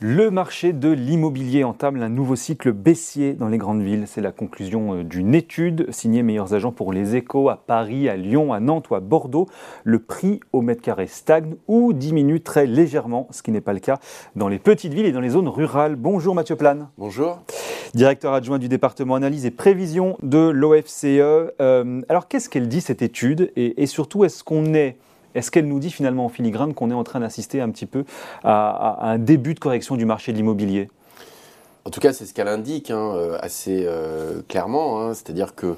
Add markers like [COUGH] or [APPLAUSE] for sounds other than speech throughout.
Le marché de l'immobilier entame un nouveau cycle baissier dans les grandes villes. C'est la conclusion euh, d'une étude signée Meilleurs Agents pour les Échos à Paris, à Lyon, à Nantes ou à Bordeaux. Le prix au mètre carré stagne ou diminue très légèrement, ce qui n'est pas le cas dans les petites villes et dans les zones rurales. Bonjour Mathieu Plane. Bonjour. Directeur adjoint du département analyse et prévision de l'OFCE. Euh, alors qu'est-ce qu'elle dit cette étude? Et, et surtout est-ce qu'on est est-ce qu'elle nous dit finalement en filigrane qu'on est en train d'assister un petit peu à, un début de correction du marché de l'immobilier? En tout cas, c'est ce qu'elle indique hein, euh, assez euh, clairement. Hein. C'est-à-dire que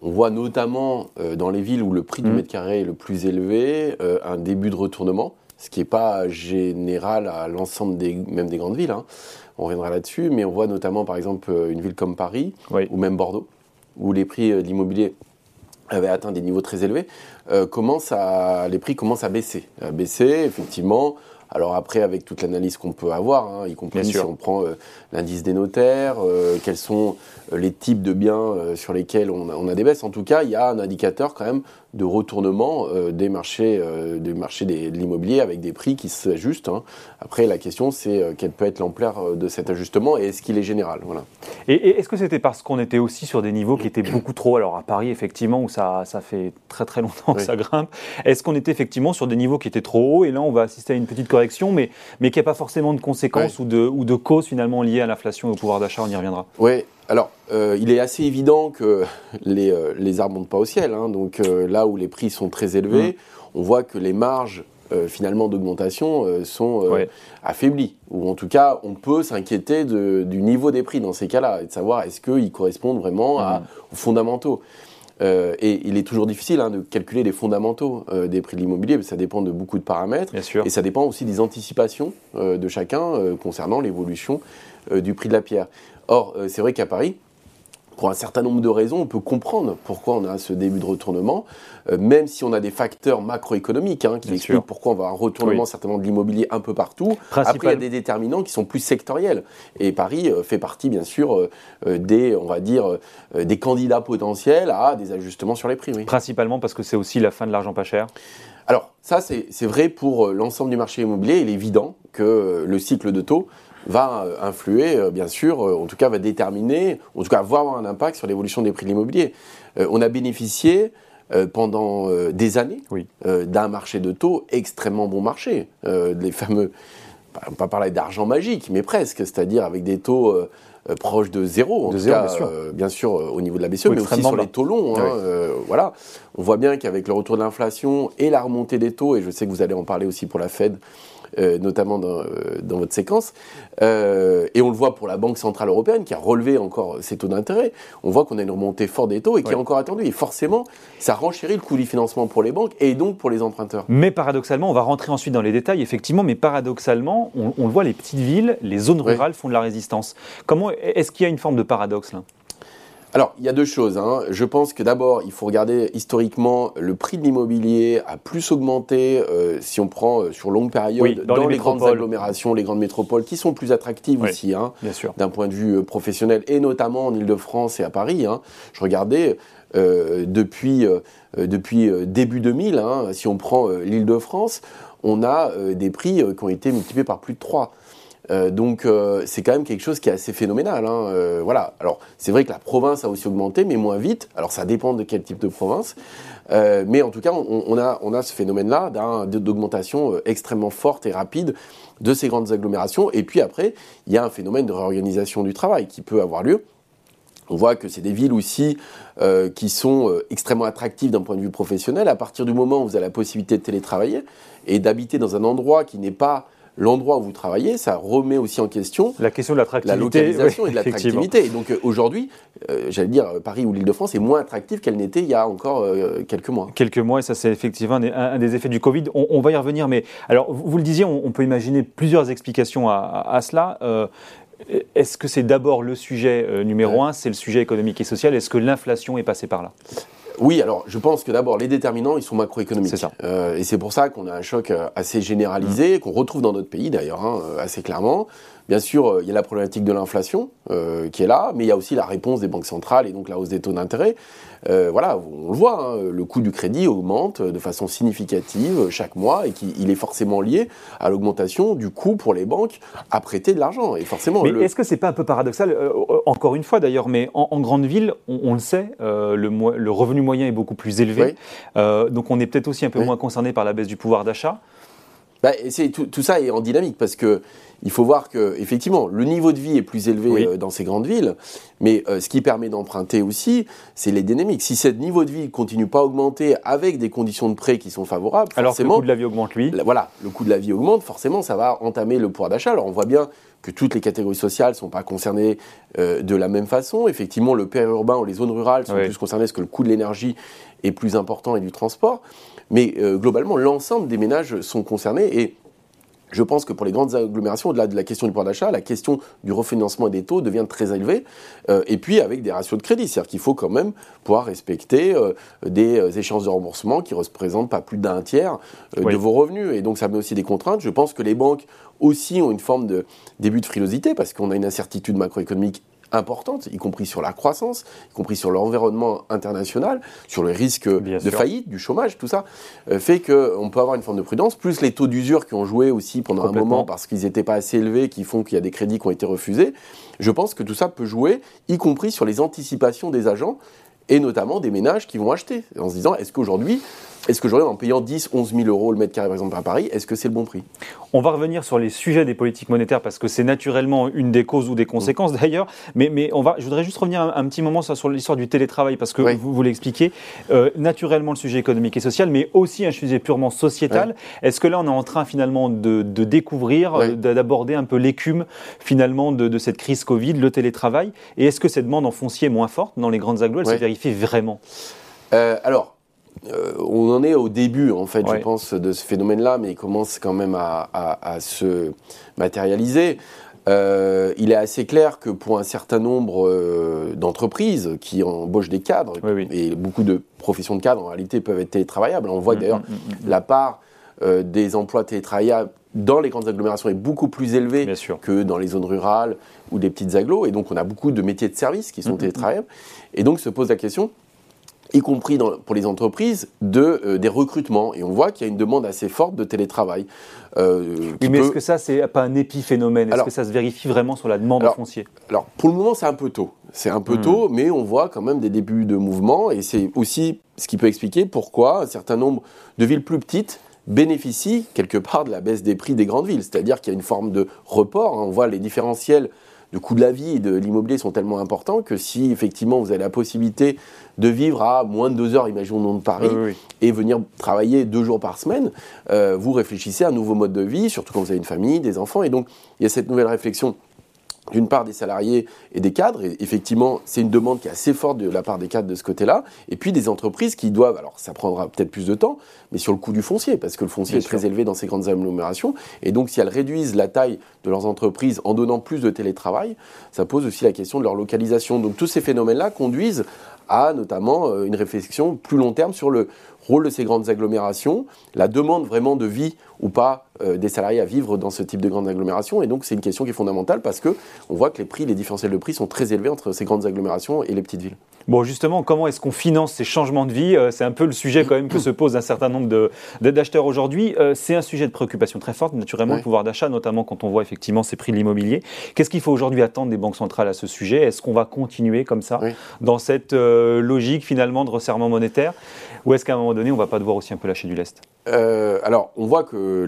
on voit notamment euh, dans les villes où le prix du mmh. mètre carré est le plus élevé un début de retournement, ce qui n'est pas général à l'ensemble des, même des grandes villes. Hein. On reviendra là-dessus, mais on voit notamment par exemple une ville comme Paris ou même Bordeaux, où les prix de l'immobilier avait atteint des niveaux très élevés, euh, à, les prix commencent à baisser. À baisser, effectivement. Alors après, avec toute l'analyse qu'on peut avoir, hein, y compris si on prend euh, l'indice des notaires, euh, quels sont euh, les types de biens sur lesquels on a, on a, des baisses. En tout cas, il y a un indicateur quand même de retournement des marchés, des marchés de l'immobilier avec des prix qui s'ajustent. Hein. Après, la question, c'est quelle peut être l'ampleur de cet ajustement et est-ce qu'il est général? Voilà. Et, est-ce que c'était parce qu'on était aussi sur des niveaux qui étaient beaucoup trop, alors à Paris, effectivement, où ça, ça fait très très longtemps que ça grimpe, est-ce qu'on était effectivement sur des niveaux qui étaient trop hauts et là, on va assister à une petite correction, mais, mais qui n'a pas forcément de conséquences ou, de, ou de causes finalement liées à l'inflation et au pouvoir d'achat, on y reviendra Oui, alors, euh, il est assez évident que [LAUGHS] les, euh, les arbres montent pas au ciel. Hein. donc euh, là où les prix sont très élevés, mmh. on voit que les marges finalement d'augmentation sont affaiblies. Ou en tout cas, on peut s'inquiéter du niveau des prix dans ces cas-là et de savoir est-ce qu'ils correspondent vraiment à, mmh. aux fondamentaux. Et il est toujours difficile hein, de calculer les fondamentaux des prix de l'immobilier, ça dépend de beaucoup de paramètres. Et ça dépend aussi des anticipations de chacun concernant l'évolution du prix de la pierre. Or, euh, c'est vrai qu'à Paris, pour un certain nombre de raisons, on peut comprendre pourquoi on a ce début de retournement, euh, même si on a des facteurs macroéconomiques hein, qui expliquent pourquoi on va avoir un retournement certainement de l'immobilier un peu partout. Après, il y a des déterminants qui sont plus sectoriels. Et Paris euh, fait partie, bien sûr, des, on va dire, des candidats potentiels à des ajustements sur les prix. Principalement parce que c'est aussi la fin de l'argent pas cher alors, ça, c'est vrai pour l'ensemble du marché immobilier. Il est évident que le cycle de taux va euh, influer, euh, bien sûr, euh, en tout cas va déterminer, en tout cas va avoir un impact sur l'évolution des prix de l'immobilier. on a bénéficié pendant des années d'un marché de taux extrêmement bon marché. les fameux, on va pas parler d'argent magique, mais presque, c'est-à-dire avec des taux proches de zéro, en tout cas, bien, sûr. au niveau de la BCE, mais aussi sur les taux longs. Hein, voilà. On voit bien qu'avec le retour de l'inflation et la remontée des taux, et je sais que vous allez en parler aussi pour la Fed, euh, notamment dans, euh, dans, votre séquence. Euh, et on le voit pour la Banque Centrale Européenne qui a relevé encore ses taux d'intérêt. On voit qu'on a une remontée forte des taux et qui est encore attendue. Et forcément, ça renchérit le coût du financement pour les banques et donc pour les emprunteurs. Mais paradoxalement, on va rentrer ensuite dans les détails, effectivement, mais paradoxalement, on, on le voit, les petites villes, les zones rurales font de la résistance. Comment Est-ce qu'il y a une forme de paradoxe là? Alors, il y a deux choses. Hein. Je pense que d'abord, il faut regarder historiquement, le prix de l'immobilier a plus augmenté euh, si on prend euh, sur longue période dans, les, grandes agglomérations, les grandes métropoles, qui sont plus attractives aussi, hein, d'un point de vue euh, professionnel, et notamment en Ile-de-France et à Paris. Hein. Je regardais depuis, depuis début 2000, hein, si on prend l'Île-de-France, on a des prix qui ont été multipliés par plus de 3. Euh, donc euh, c'est quand même quelque chose qui est assez phénoménal. Hein. Euh, voilà. Alors c'est vrai que la province a aussi augmenté, mais moins vite. Alors ça dépend de quel type de province. mais en tout cas, on, a, on a ce phénomène-là d'augmentation extrêmement forte et rapide de ces grandes agglomérations. Et puis après, il y a un phénomène de réorganisation du travail qui peut avoir lieu. On voit que c'est des villes aussi qui sont extrêmement attractives d'un point de vue professionnel. À partir du moment où vous avez la possibilité de télétravailler et d'habiter dans un endroit qui n'est pas l'endroit où vous travaillez, ça remet aussi en question la question de l'attractivité, la localisation et de l'attractivité. Et donc euh, aujourd'hui, euh, j'allais dire, Paris ou l'Île-de-France est moins attractive qu'elle n'était il y a encore euh, quelques mois. Quelques mois, et ça c'est effectivement un, des effets du Covid. On, va y revenir, mais alors vous, le disiez, on, peut imaginer plusieurs explications à, cela. Est-ce que c'est d'abord le sujet numéro un, c'est le sujet économique et social? Est-ce que l'inflation est passée par là? Oui, alors je pense que d'abord les déterminants ils sont macroéconomiques. C'est ça. Euh, et c'est pour ça qu'on a un choc euh, assez généralisé mm. qu'on retrouve dans notre pays d'ailleurs hein, euh, assez clairement. Bien sûr, il y a la problématique de l'inflation qui est là, mais il y a aussi la réponse des banques centrales et donc la hausse des taux d'intérêt. voilà, on le voit, hein, le coût du crédit augmente de façon significative chaque mois et qu'il est forcément lié à l'augmentation du coût pour les banques à prêter de l'argent. Et forcément. Mais est-ce que c'est pas un peu paradoxal Encore une fois, d'ailleurs, mais en, grande ville, on, le sait, le, le, revenu moyen est beaucoup plus élevé, donc on est peut-être aussi un peu moins concerné par la baisse du pouvoir d'achat. Bah, tout, tout, ça est en dynamique parce que il faut voir que effectivement le niveau de vie est plus élevé euh, dans ces grandes villes, mais euh, ce qui permet d'emprunter aussi, c'est les dynamiques. Si ce niveau de vie continue pas à augmenter avec des conditions de prêt qui sont favorables, alors que le coût de la vie augmente lui. voilà, le coût de la vie augmente, forcément ça va entamer le pouvoir d'achat. Alors on voit bien que toutes les catégories sociales sont pas concernées euh, de la même façon. Effectivement, le périurbain ou les zones rurales sont plus concernées parce que le coût de l'énergie est plus important et du transport. Mais euh, globalement, l'ensemble des ménages sont concernés et je pense que pour les grandes agglomérations, au-delà de la question du pouvoir d'achat, la question du refinancement et des taux devient très élevée. Euh, et puis avec des ratios de crédit, c'est-à-dire qu'il faut quand même pouvoir respecter euh, des échéances de remboursement qui ne représentent pas plus d'un tiers de vos revenus. Et donc ça met aussi des contraintes. Je pense que les banques aussi ont une forme de début de frilosité parce qu'on a une incertitude macroéconomique importantes, y compris sur la croissance, y compris sur l'environnement international, sur le risque de faillite, du chômage, tout ça, euh, fait qu'on peut avoir une forme de prudence, plus les taux d'usure qui ont joué aussi pendant un moment parce qu'ils n'étaient pas assez élevés, qui font qu'il y a des crédits qui ont été refusés. Je pense que tout ça peut jouer, y compris sur les anticipations des agents et notamment des ménages qui vont acheter, en se disant est-ce qu'aujourd'hui est-ce que j'aurais en payant 10, 11 000 euros le mètre carré, par exemple, à Paris, est-ce que c'est le bon prix? On va revenir sur les sujets des politiques monétaires parce que c'est naturellement une des causes ou des conséquences mm. d'ailleurs. Mais, mais on va, je voudrais juste revenir un, petit moment sur, l'histoire du télétravail parce que vous, vous l'expliquez. Euh, naturellement, le sujet économique et social, mais aussi un sujet purement sociétal. Est-ce que là, on est en train finalement de, découvrir, d'aborder un peu l'écume finalement de, cette crise Covid, le télétravail? Et est-ce que cette demande en foncier est moins forte dans les grandes agglos Elle se vérifie vraiment? Euh, Alors, euh, on en est au début, en fait, je pense, de ce phénomène-là, mais il commence quand même à, se matérialiser. Euh, il est assez clair que pour un certain nombre euh, d'entreprises qui embauchent des cadres, et beaucoup de professions de cadres en réalité peuvent être télétravaillables, on voit mm, d'ailleurs mm, mm, la part des emplois télétravaillables dans les grandes agglomérations est beaucoup plus élevée que dans les zones rurales ou des petites agglos, et donc on a beaucoup de métiers de service qui sont télétravaillables. Et donc se pose la question, y compris pour les entreprises, de, euh, des recrutements. Et on voit qu'il y a une demande assez forte de télétravail. Euh, mais est-ce que ça, c'est pas un épiphénomène? Est-ce que ça se vérifie vraiment sur la demande alors, foncier? Alors, pour le moment, c'est un peu tôt. C'est un peu hmm. tôt, mais on voit quand même des débuts de mouvement. Et c'est aussi ce qui peut expliquer pourquoi un certain nombre de villes plus petites bénéficient quelque part de la baisse des prix des grandes villes. C'est-à-dire qu'il y a une forme de report. On voit les différentiels de coût de la vie et de l'immobilier sont tellement importants que si effectivement vous avez la possibilité de vivre à moins de deux heures, imaginons de Paris, et venir travailler deux jours par semaine, euh, vous réfléchissez à un nouveau mode de vie, surtout quand vous avez une famille, des enfants, et donc il y a cette nouvelle réflexion d'une part des salariés et des cadres, et effectivement c'est une demande qui est assez forte de la part des cadres de ce côté-là, et puis des entreprises qui doivent, alors ça prendra peut-être plus de temps, mais sur le coût du foncier, parce que le foncier est très élevé dans ces grandes agglomérations, et donc si elles réduisent la taille de leurs entreprises en donnant plus de télétravail, ça pose aussi la question de leur localisation. Donc tous ces phénomènes-là conduisent à notamment euh, une réflexion plus long terme sur le rôle de ces grandes agglomérations, la demande vraiment de vie ou pas euh, des salariés à vivre dans ce type de grandes agglomérations. Et donc c'est une question qui est fondamentale parce que on voit que les prix, les différentiels de prix sont très élevés entre ces grandes agglomérations et les petites villes. Bon, justement, comment est-ce qu'on finance ces changements de vie? Euh, C'est un peu le sujet quand même que se [CLEARS THROAT] pose un certain nombre d'acheteurs aujourd'hui. Euh, c'est un sujet de préoccupation très forte, naturellement, le pouvoir d'achat, notamment quand on voit effectivement ces prix de l'immobilier. Qu'est-ce qu'il faut aujourd'hui attendre des banques centrales à ce sujet? Est-ce qu'on va continuer comme ça, dans cette logique finalement de resserrement monétaire? Ou est-ce qu'à un moment donné, on ne va pas devoir aussi un peu lâcher du lest Alors, on voit que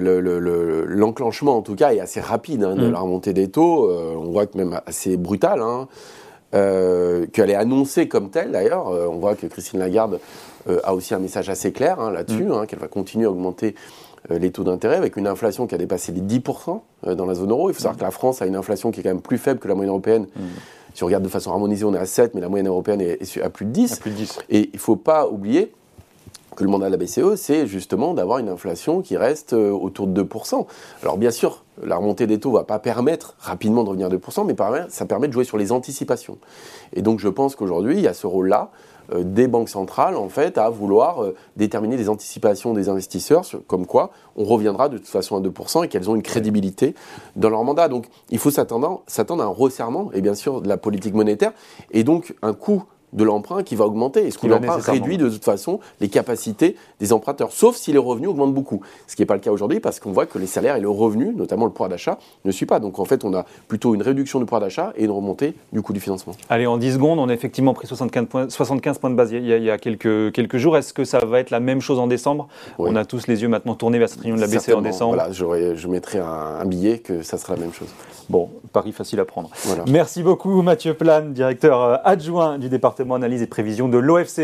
l'enclenchement, en tout cas, est assez rapide hein, de mm. la remontée des taux. Euh, on voit que même assez brutal. Hein, euh, qu'elle est annoncée comme telle d'ailleurs. Euh, on voit que Christine Lagarde a aussi un message assez clair hein, là-dessus, mm. qu'elle va continuer à augmenter les taux d'intérêt avec une inflation qui a dépassé les 10% dans la zone euro. Il faut savoir mm. que la France a une inflation qui est quand même plus faible que la moyenne européenne. Si on regarde de façon harmonisée, on est à 7, mais la moyenne européenne est, à plus de 10. plus de 10. Et il ne faut pas oublier que le mandat de la BCE, c'est justement d'avoir une inflation qui reste euh, autour de 2%. Alors bien sûr, la remontée des taux ne va pas permettre rapidement de revenir à 2%, mais ça permet de jouer sur les anticipations. Et donc je pense qu'aujourd'hui, il y a ce rôle-là des banques centrales en fait à vouloir déterminer des anticipations des investisseurs, comme quoi on reviendra de toute façon à 2% et qu'elles ont une crédibilité dans leur mandat. Donc il faut s'attendre à un resserrement, et bien sûr de la politique monétaire, et donc un coût de l'emprunt qui va augmenter. Est-ce que l'emprunt réduit de toute façon les capacités des emprunteurs, sauf si les revenus augmentent beaucoup. Ce qui n'est pas le cas aujourd'hui parce qu'on voit que les salaires et le revenu, notamment le pouvoir d'achat, ne suivent pas. Donc en fait, on a plutôt une réduction du pouvoir d'achat et une remontée du coût du financement. Allez, en 10 secondes, on a effectivement pris 75 points, 75 points de base il y a, quelques, quelques jours. Est-ce que ça va être la même chose en décembre? On a tous les yeux maintenant tournés vers cette réunion de la BCE en décembre. Voilà, je mettrai un, billet que ça sera la même chose. Bon, pari facile à prendre. Merci beaucoup Mathieu Plane, directeur euh, adjoint du analyse et prévision de l'OFCE,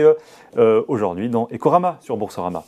euh, aujourd'hui dans Ecorama sur Boursorama.